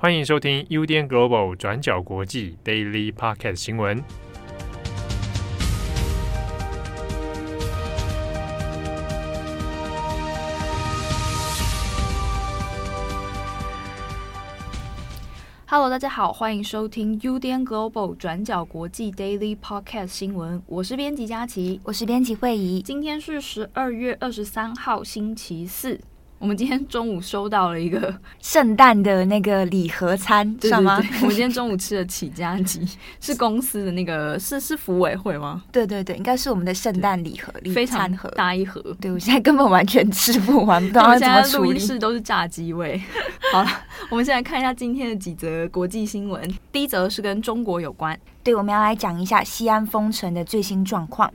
欢迎收听 UDN Global 转角国际 Daily Podcast 新闻。Hello，大家好，欢迎收听 UDN Global 转角国际 Daily Podcast 新闻。我是编辑佳琪，我是编辑惠仪。今天是十二月二十三号，星期四。我们今天中午收到了一个圣诞的那个礼盒餐，对对对，吗？我们今天中午吃的起家鸡，是公司的那个，是是服委会吗？对对对，应该是我们的圣诞礼盒，非常大一盒。对，我现在根本完全吃不完，不知道怎么处理。录音室都是炸鸡味。好了，我们先来看一下今天的几则国际新闻。第一则是跟中国有关，对，我们要来讲一下西安封城的最新状况。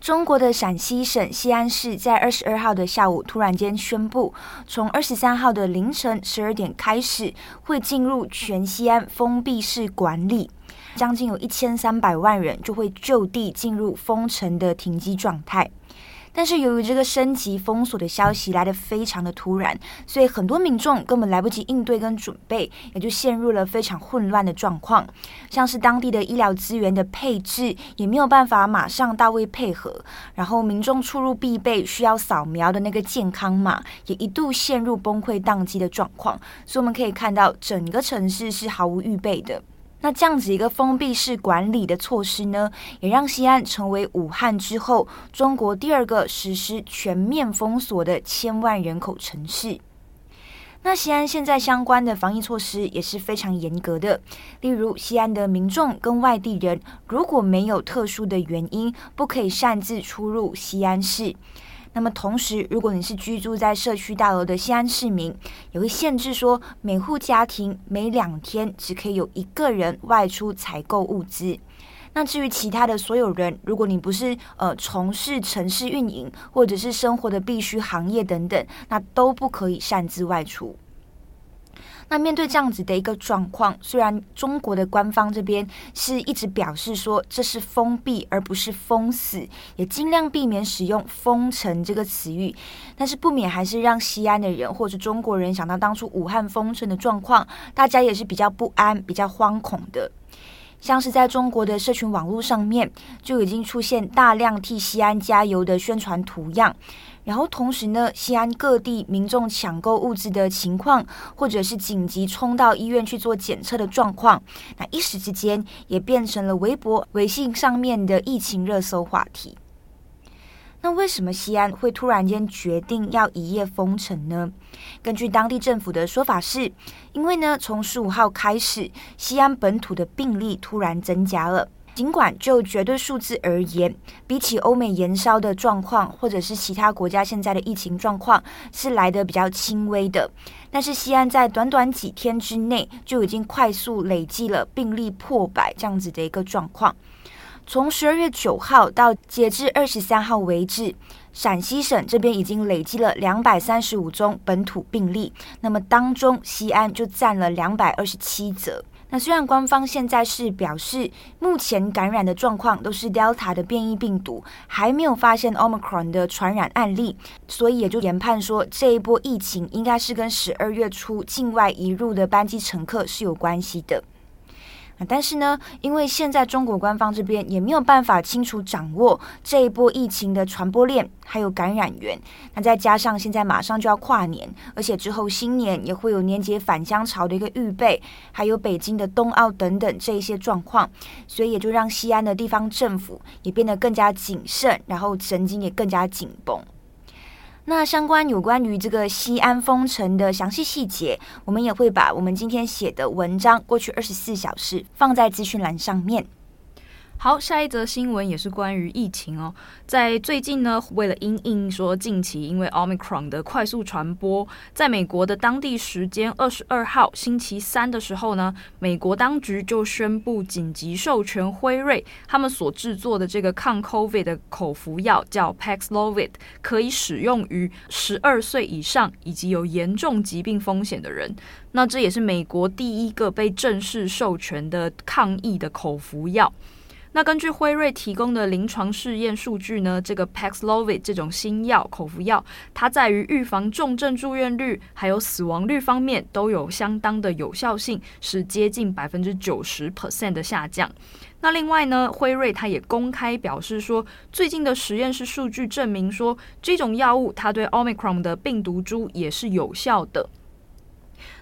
中国的陕西省西安市在二十二号的下午突然间宣布，从二十三号的凌晨十二点开始，会进入全西安封闭式管理，将近有一千三百万人就会就地进入封城的停机状态。但是由于这个升级封锁的消息来得非常的突然，所以很多民众根本来不及应对跟准备，也就陷入了非常混乱的状况。像是当地的医疗资源的配置也没有办法马上到位配合，然后民众出入必备需要扫描的那个健康码也一度陷入崩溃宕机的状况。所以我们可以看到整个城市是毫无预备的。那这样子一个封闭式管理的措施呢，也让西安成为武汉之后中国第二个实施全面封锁的千万人口城市。那西安现在相关的防疫措施也是非常严格的，例如西安的民众跟外地人如果没有特殊的原因，不可以擅自出入西安市。那么同时，如果你是居住在社区大楼的西安市民，也会限制说，每户家庭每两天只可以有一个人外出采购物资。那至于其他的所有人，如果你不是呃从事城市运营或者是生活的必需行业等等，那都不可以擅自外出。那面对这样子的一个状况，虽然中国的官方这边是一直表示说这是封闭而不是封死，也尽量避免使用“封城”这个词语，但是不免还是让西安的人或者中国人想到当初武汉封城的状况，大家也是比较不安、比较惶恐的。像是在中国的社群网络上面，就已经出现大量替西安加油的宣传图样，然后同时呢，西安各地民众抢购物资的情况，或者是紧急冲到医院去做检测的状况，那一时之间也变成了微博、微信上面的疫情热搜话题。那为什么西安会突然间决定要一夜封城呢？根据当地政府的说法是，因为呢，从十五号开始，西安本土的病例突然增加了。尽管就绝对数字而言，比起欧美延烧的状况，或者是其他国家现在的疫情状况，是来得比较轻微的，但是西安在短短几天之内就已经快速累计了病例破百这样子的一个状况。从十二月九号到截至二十三号为止，陕西省这边已经累积了两百三十五宗本土病例，那么当中西安就占了两百二十七则。那虽然官方现在是表示，目前感染的状况都是 Delta 的变异病毒，还没有发现 Omicron 的传染案例，所以也就研判说这一波疫情应该是跟十二月初境外移入的班机乘客是有关系的。但是呢，因为现在中国官方这边也没有办法清楚掌握这一波疫情的传播链，还有感染源。那再加上现在马上就要跨年，而且之后新年也会有年节返乡潮的一个预备，还有北京的冬奥等等这一些状况，所以也就让西安的地方政府也变得更加谨慎，然后神经也更加紧绷。那相关有关于这个西安封城的详细细节，我们也会把我们今天写的文章过去二十四小时放在资讯栏上面。好，下一则新闻也是关于疫情哦。在最近呢，为了因应说近期因为 Omicron 的快速传播，在美国的当地时间二十二号星期三的时候呢，美国当局就宣布紧急授权辉瑞他们所制作的这个抗 COVID 的口服药叫 Paxlovid，可以使用于十二岁以上以及有严重疾病风险的人。那这也是美国第一个被正式授权的抗疫的口服药。那根据辉瑞提供的临床试验数据呢，这个 Paxlovid 这种新药口服药，它在于预防重症住院率还有死亡率方面都有相当的有效性，是接近百分之九十 percent 的下降。那另外呢，辉瑞它也公开表示说，最近的实验室数据证明说，这种药物它对 Omicron 的病毒株也是有效的。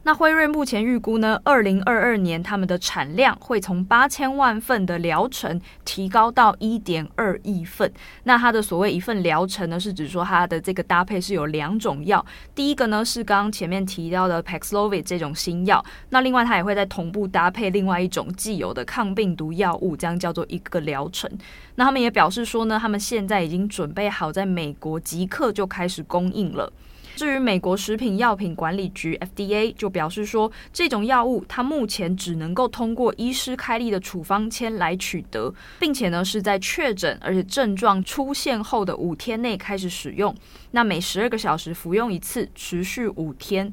那辉瑞目前预估呢，二零二二年他们的产量会从八千万份的疗程提高到一点二亿份。那它的所谓一份疗程呢，是指说它的这个搭配是有两种药，第一个呢是刚刚前面提到的 Paxlovid 这种新药，那另外它也会在同步搭配另外一种既有的抗病毒药物，这样叫做一个疗程。那他们也表示说呢，他们现在已经准备好在美国即刻就开始供应了。至于美国食品药品管理局 FDA 就表示说，这种药物它目前只能够通过医师开立的处方签来取得，并且呢是在确诊而且症状出现后的五天内开始使用，那每十二个小时服用一次，持续五天。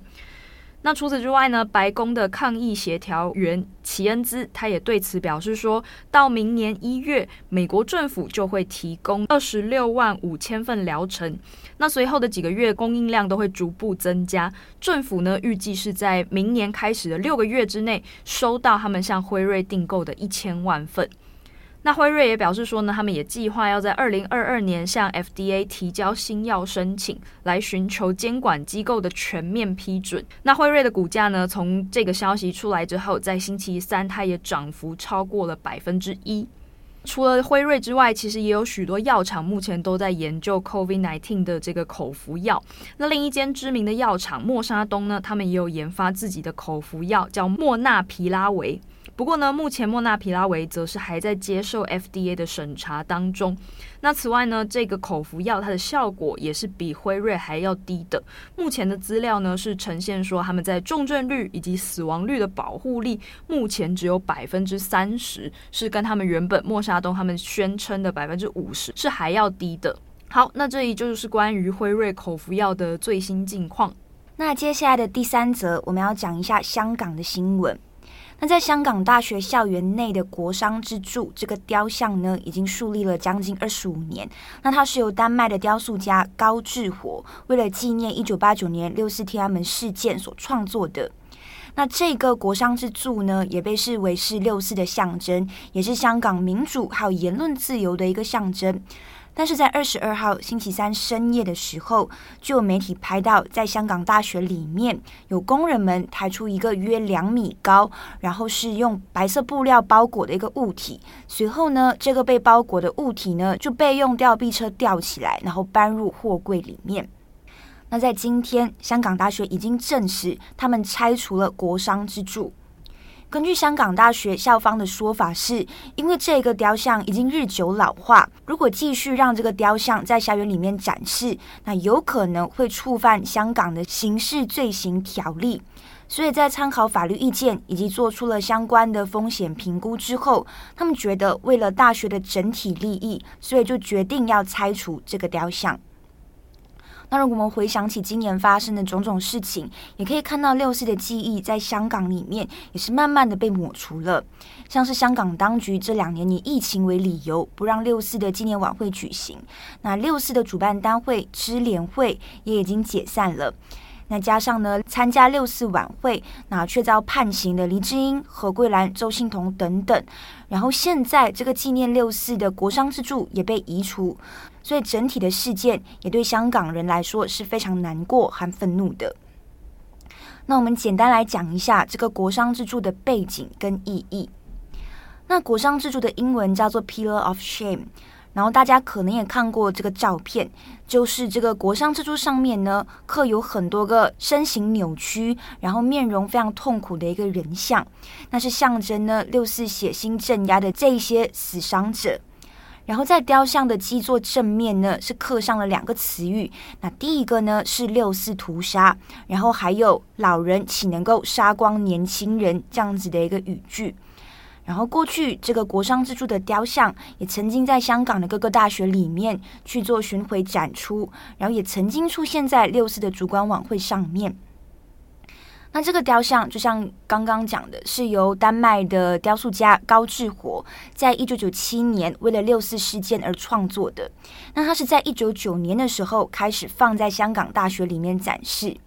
那除此之外呢，白宫的抗疫协调员齐恩兹他也对此表示说，到明年一月，美国政府就会提供二十六万五千份疗程。那随后的几个月供应量都会逐步增加。政府呢预计是在明年开始的六个月之内收到他们向辉瑞订购的一千万份。那辉瑞也表示说呢，他们也计划要在二零二二年向 FDA 提交新药申请，来寻求监管机构的全面批准。那辉瑞的股价呢，从这个消息出来之后，在星期三它也涨幅超过了百分之一。除了辉瑞之外，其实也有许多药厂目前都在研究 COVID-19 的这个口服药。那另一间知名的药厂默沙东呢，他们也有研发自己的口服药，叫莫纳皮拉韦。不过呢，目前莫纳皮拉韦则是还在接受 FDA 的审查当中。那此外呢，这个口服药它的效果也是比辉瑞还要低的。目前的资料呢是呈现说，他们在重症率以及死亡率的保护力目前只有百分之三十，是跟他们原本莫沙东他们宣称的百分之五十是还要低的。好，那这里就是关于辉瑞口服药的最新近况。那接下来的第三则，我们要讲一下香港的新闻。那在香港大学校园内的国商之柱这个雕像呢，已经树立了将近二十五年。那它是由丹麦的雕塑家高志火为了纪念一九八九年六四天安门事件所创作的。那这个国商之柱呢，也被视为是六四的象征，也是香港民主还有言论自由的一个象征。但是在二十二号星期三深夜的时候，就有媒体拍到，在香港大学里面有工人们抬出一个约两米高，然后是用白色布料包裹的一个物体。随后呢，这个被包裹的物体呢就被用吊臂车吊起来，然后搬入货柜里面。那在今天，香港大学已经证实，他们拆除了国商之柱。根据香港大学校方的说法，是因为这个雕像已经日久老化，如果继续让这个雕像在校园里面展示，那有可能会触犯香港的刑事罪行条例。所以在参考法律意见以及做出了相关的风险评估之后，他们觉得为了大学的整体利益，所以就决定要拆除这个雕像。那如果我们回想起今年发生的种种事情，也可以看到六四的记忆在香港里面也是慢慢的被抹除了。像是香港当局这两年以疫情为理由，不让六四的纪念晚会举行。那六四的主办单位支联会也已经解散了。那加上呢，参加六四晚会，那却遭判刑的黎智英、何桂兰、周幸彤等等，然后现在这个纪念六四的国殤之柱也被移除，所以整体的事件也对香港人来说是非常难过和愤怒的。那我们简单来讲一下这个国殇之柱的背景跟意义。那国殇之柱的英文叫做 Pillar of Shame。然后大家可能也看过这个照片，就是这个国殇之柱上面呢，刻有很多个身形扭曲，然后面容非常痛苦的一个人像，那是象征呢六四血腥镇压的这一些死伤者。然后在雕像的基座正面呢，是刻上了两个词语，那第一个呢是六四屠杀，然后还有老人岂能够杀光年轻人这样子的一个语句。然后，过去这个国殇之柱的雕像也曾经在香港的各个大学里面去做巡回展出，然后也曾经出现在六四的烛光晚会上面。那这个雕像就像刚刚讲的，是由丹麦的雕塑家高志活在一九九七年为了六四事件而创作的。那他是在一九九年的时候开始放在香港大学里面展示。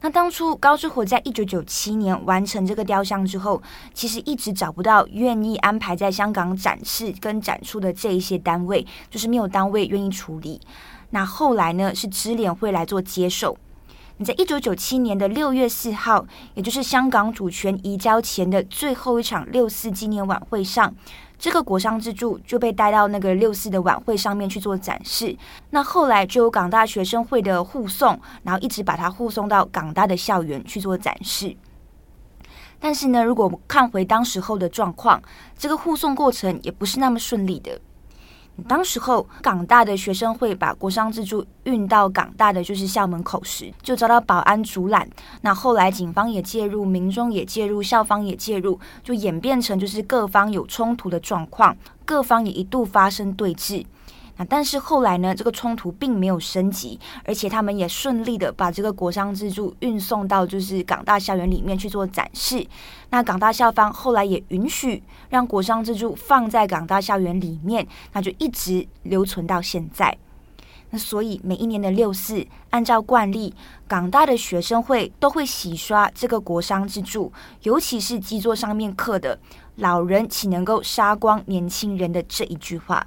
那当初高志火在一九九七年完成这个雕像之后，其实一直找不到愿意安排在香港展示跟展出的这一些单位，就是没有单位愿意处理。那后来呢，是支联会来做接受。你在一九九七年的六月四号，也就是香港主权移交前的最后一场六四纪念晚会上，这个国殤之柱就被带到那个六四的晚会上面去做展示。那后来就有港大学生会的护送，然后一直把它护送到港大的校园去做展示。但是呢，如果看回当时候的状况，这个护送过程也不是那么顺利的。当时候，港大的学生会把国商自助运到港大的就是校门口时，就遭到保安阻拦。那后来警方也介入，民众也介入，校方也介入，就演变成就是各方有冲突的状况，各方也一度发生对峙。但是后来呢，这个冲突并没有升级，而且他们也顺利的把这个国殤之柱运送到就是港大校园里面去做展示。那港大校方后来也允许让国殤之柱放在港大校园里面，那就一直留存到现在。那所以每一年的六四，按照惯例，港大的学生会都会洗刷这个国殤之柱，尤其是基座上面刻的“老人岂能够杀光年轻人”的这一句话。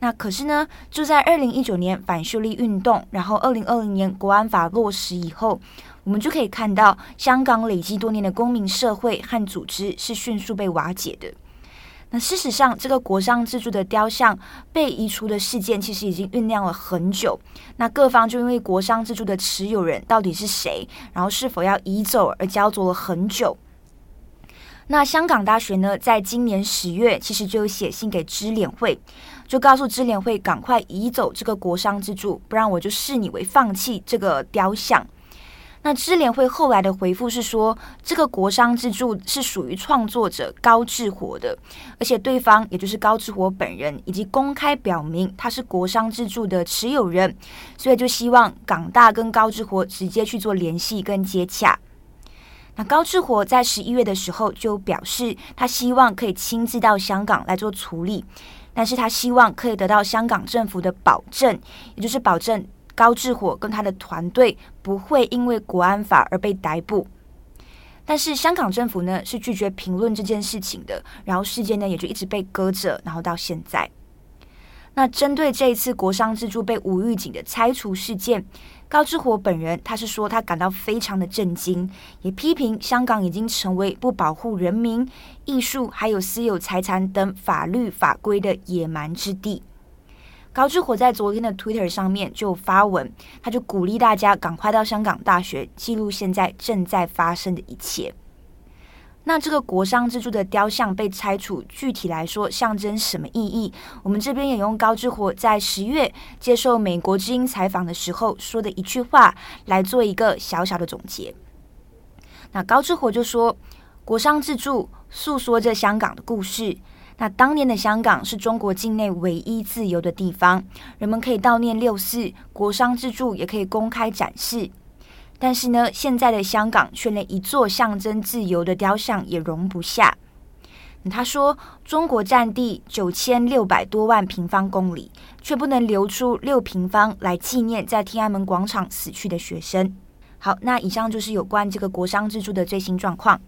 那可是呢，就在二零一九年反修例运动，然后二零二零年国安法落实以后，我们就可以看到香港累积多年的公民社会和组织是迅速被瓦解的。那事实上，这个国殤之柱的雕像被移除的事件，其实已经酝酿了很久。那各方就因为国殤之柱的持有人到底是谁，然后是否要移走而焦灼了很久。那香港大学呢，在今年十月，其实就写信给支联会。就告诉支联会赶快移走这个国商之柱，不然我就视你为放弃这个雕像。那支联会后来的回复是说，这个国商之柱是属于创作者高志活的，而且对方也就是高志活本人已经公开表明他是国商之柱的持有人，所以就希望港大跟高志活直接去做联系跟接洽。那高志活在十一月的时候就表示，他希望可以亲自到香港来做处理。但是他希望可以得到香港政府的保证，也就是保证高志活跟他的团队不会因为国安法而被逮捕。但是香港政府呢，是拒绝评论这件事情的，然后事件呢也就一直被搁着，然后到现在。那针对这一次国殤之柱被无预警的拆除事件，高志火本人他是说他感到非常的震惊，也批评香港已经成为不保护人民、艺术还有私有财产等法律法规的野蛮之地。高志火在昨天的 Twitter 上面就发文，他就鼓励大家赶快到香港大学记录现在正在发生的一切。那这个国殇之柱的雕像被拆除，具体来说象征什么意义？我们这边也用高志火在十月接受美国之音采访的时候说的一句话来做一个小小的总结。那高志火就说：“国殇之柱诉说着香港的故事。那当年的香港是中国境内唯一自由的地方，人们可以悼念六四，国殇之柱也可以公开展示。”但是呢，现在的香港却连一座象征自由的雕像也容不下。他说：“中国占地九千六百多万平方公里，却不能留出六平方来纪念在天安门广场死去的学生。”好，那以上就是有关这个国殇之柱的最新状况。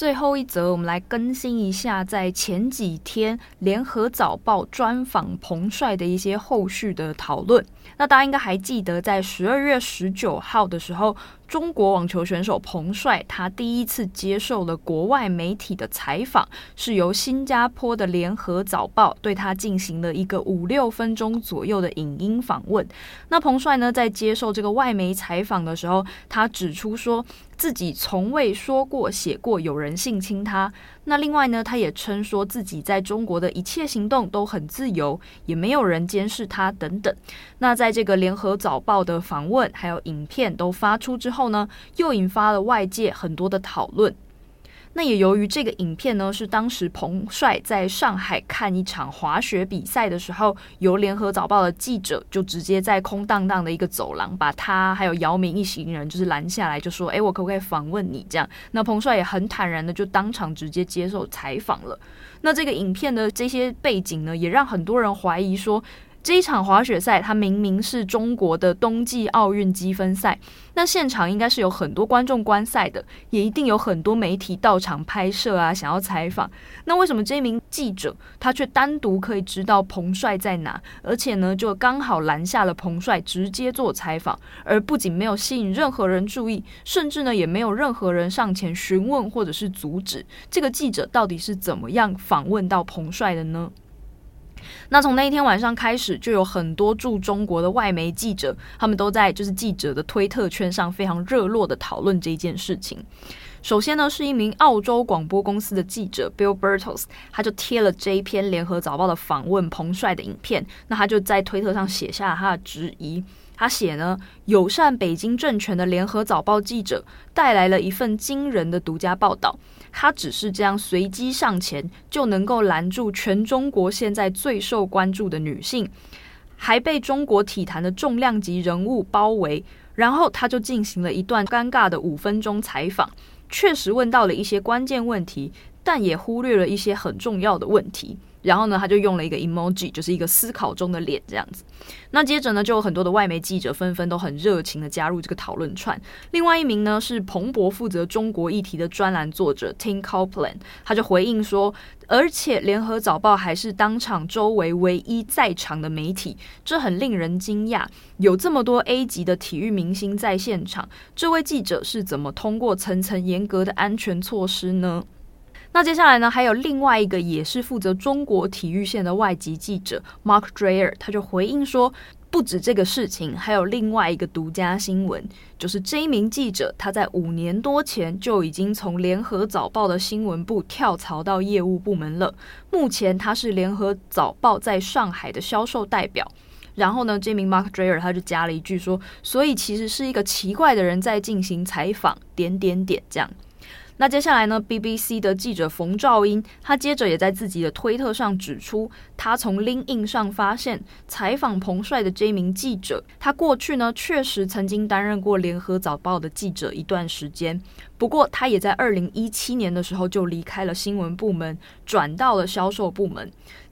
最后一则，我们来更新一下，在前几天联合早报专访彭帅的一些后续的讨论。那大家应该还记得，在十二月十九号的时候，中国网球选手彭帅他第一次接受了国外媒体的采访，是由新加坡的联合早报对他进行了一个五六分钟左右的影音访问。那彭帅呢，在接受这个外媒采访的时候，他指出说，自己从未说过、写过有人性侵他。那另外呢，他也称说自己在中国的一切行动都很自由，也没有人监视他等等。那在这个联合早报的访问还有影片都发出之后呢，又引发了外界很多的讨论。那也由于这个影片呢，是当时彭帅在上海看一场滑雪比赛的时候，由联合早报的记者就直接在空荡荡的一个走廊，把他还有姚明一行人就是拦下来，就说：“哎，我可不可以访问你？”这样，那彭帅也很坦然的就当场直接接受采访了。那这个影片的这些背景呢，也让很多人怀疑说，这一场滑雪赛，它明明是中国的冬季奥运积分赛，那现场应该是有很多观众观赛的，也一定有很多媒体到场拍摄啊，想要采访。那为什么这名记者他却单独可以知道彭帅在哪，而且呢，就刚好拦下了彭帅直接做采访，而不仅没有吸引任何人注意，甚至呢，也没有任何人上前询问或者是阻止这个记者到底是怎么样访问到彭帅的呢？那从那一天晚上开始，就有很多驻中国的外媒记者，他们都在就是记者的推特圈上非常热络的讨论这件事情。首先呢，是一名澳洲广播公司的记者 Bill Bertels，他就贴了这一篇联合早报的访问彭帅的影片，那他就在推特上写下了他的质疑。他写呢，友善北京政权的联合早报记者带来了一份惊人的独家报道。他只是这样随机上前，就能够拦住全中国现在最受关注的女性，还被中国体坛的重量级人物包围。然后他就进行了一段尴尬的五分钟采访，确实问到了一些关键问题，但也忽略了一些很重要的问题。然后呢，他就用了一个 emoji，就是一个思考中的脸这样子。那接着呢，就有很多的外媒记者纷纷都很热情的加入这个讨论串。另外一名呢是彭博负责中国议题的专栏作者 Tim Copeland，他就回应说，而且联合早报还是当场周围唯一在场的媒体，这很令人惊讶。有这么多 A 级的体育明星在现场，这位记者是怎么通过层层严格的安全措施呢？那接下来呢，还有另外一个也是负责中国体育线的外籍记者 Mark Dreyer，他就回应说，不止这个事情，还有另外一个独家新闻，就是这一名记者他在五年多前就已经从联合早报的新闻部跳槽到业务部门了，目前他是联合早报在上海的销售代表。然后呢，这名 Mark Dreyer 他就加了一句说，所以其实是一个奇怪的人在进行采访，点点点这样。那接下来呢？BBC 的记者冯兆英，他接着也在自己的推特上指出，他从 LinkedIn 上发现采访彭帅的这名记者，他过去呢确实曾经担任过联合早报的记者一段时间，不过他也在二零一七年的时候就离开了新闻部门，转到了销售部门。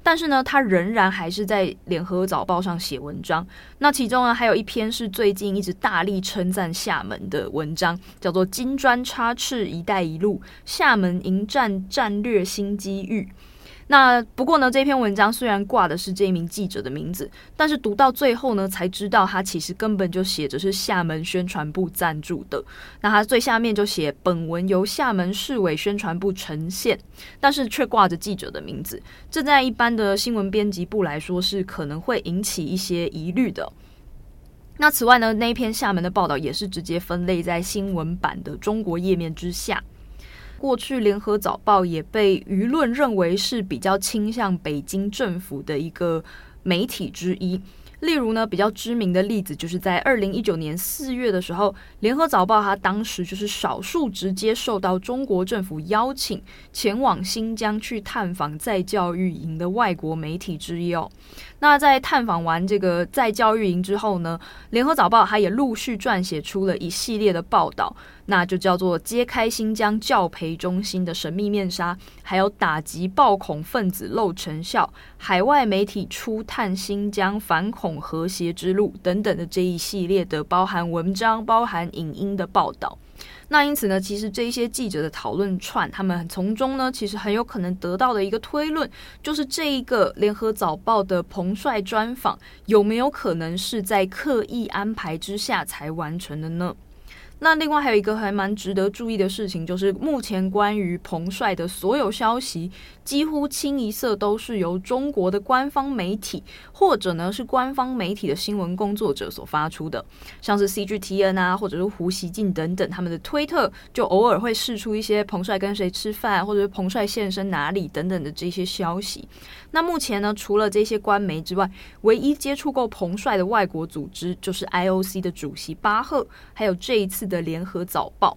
但是呢，他仍然还是在联合早报上写文章。那其中呢，还有一篇是最近一直大力称赞厦门的文章，叫做“金砖插翅一带一路，厦门迎战战略新机遇”。那不过呢，这篇文章虽然挂的是这一名记者的名字，但是读到最后呢，才知道他其实根本就写着是厦门宣传部赞助的。那他最下面就写本文由厦门市委宣传部呈现，但是却挂着记者的名字，这在一般的新闻编辑部来说是可能会引起一些疑虑的。那此外呢，那一篇厦门的报道也是直接分类在新闻版的中国页面之下。过去，联合早报也被舆论认为是比较倾向北京政府的一个媒体之一。例如呢，比较知名的例子就是在二零一九年四月的时候，联合早报它当时就是少数直接受到中国政府邀请前往新疆去探访再教育营的外国媒体之一哦。那在探访完这个在教育营之后呢，联合早报它也陆续撰写出了一系列的报道。那就叫做揭开新疆教培中心的神秘面纱，还有打击暴恐分子漏成效，海外媒体初探新疆反恐和谐之路等等的这一系列的包含文章、包含影音的报道。那因此呢，其实这一些记者的讨论串，他们从中呢，其实很有可能得到的一个推论，就是这一个联合早报的彭帅专访有没有可能是在刻意安排之下才完成的呢？那另外还有一个还蛮值得注意的事情，就是目前关于彭帅的所有消息，几乎清一色都是由中国的官方媒体或者呢是官方媒体的新闻工作者所发出的，像是 CGTN 啊，或者是胡锡进等等，他们的推特就偶尔会释出一些彭帅跟谁吃饭，或者是彭帅现身哪里等等的这些消息。那目前呢，除了这些官媒之外，唯一接触过彭帅的外国组织就是 IOC 的主席巴赫，还有这一次的联合早报。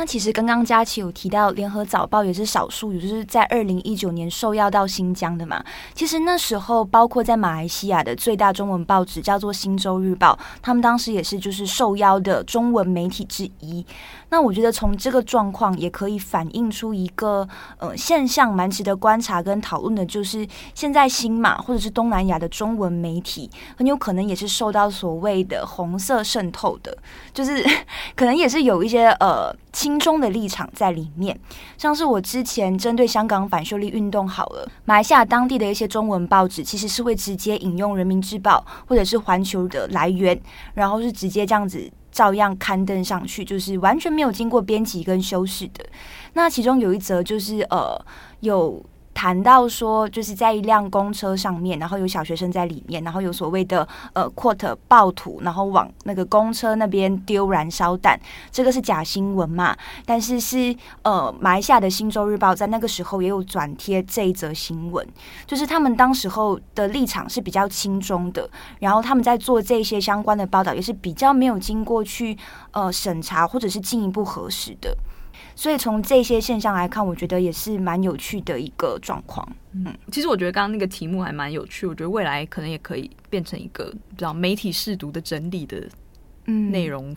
那其实刚刚佳琪有提到，联合早报也是少数，也就是在二零一九年受邀到新疆的嘛。其实那时候，包括在马来西亚的最大中文报纸叫做《新洲日报》，他们当时也是就是受邀的中文媒体之一。那我觉得从这个状况也可以反映出一个呃现象，蛮值得观察跟讨论的，就是现在新马或者是东南亚的中文媒体，很有可能也是受到所谓的红色渗透的，就是 可能也是有一些呃。心中的立场在里面，像是我之前针对香港反修例运动好了，马来西亚当地的一些中文报纸其实是会直接引用《人民日报》或者是《环球》的来源，然后是直接这样子照样刊登上去，就是完全没有经过编辑跟修饰的。那其中有一则就是呃有。谈到说，就是在一辆公车上面，然后有小学生在里面，然后有所谓的呃 quote 暴徒，然后往那个公车那边丢燃烧弹，这个是假新闻嘛？但是是呃马来西亚的《星洲日报》在那个时候也有转贴这一则新闻，就是他们当时候的立场是比较轻中的，然后他们在做这些相关的报道也是比较没有经过去呃审查或者是进一步核实的。所以从这些现象来看，我觉得也是蛮有趣的一个状况。嗯，其实我觉得刚刚那个题目还蛮有趣，我觉得未来可能也可以变成一个比较媒体试读的整理的内容，嗯，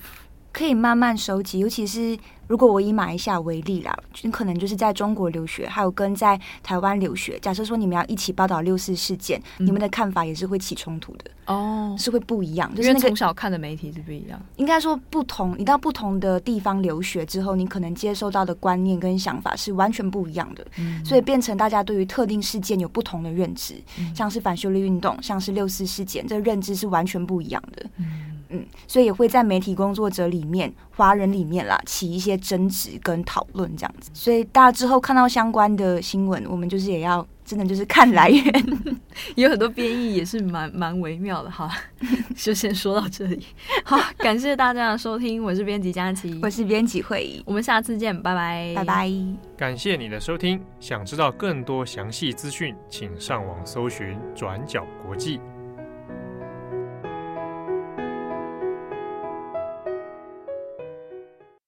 可以慢慢收集，尤其是。如果我以马来西亚为例啦，你可能就是在中国留学，还有跟在台湾留学。假设说你们要一起报道六四事件，嗯，你们的看法也是会起冲突的哦，是会不一样。就是那个从小看的媒体是不一样。应该说不同，你到不同的地方留学之后，你可能接受到的观念跟想法是完全不一样的。嗯，所以变成大家对于特定事件有不同的认知，嗯，像是反修例运动，像是六四事件，这个认知是完全不一样的。嗯嗯，所以也会在媒体工作者里面，华人里面啦，起一些争执跟讨论这样子。所以大家之后看到相关的新闻，我们就是也要真的就是看来源，有很多编译也是蛮蛮微妙的哈。就先说到这里，好，感谢大家的收听，我是编辑佳琪，我是编辑会议，我们下次见，拜拜，拜拜。感谢你的收听，想知道更多详细资讯，请上网搜寻转角国际。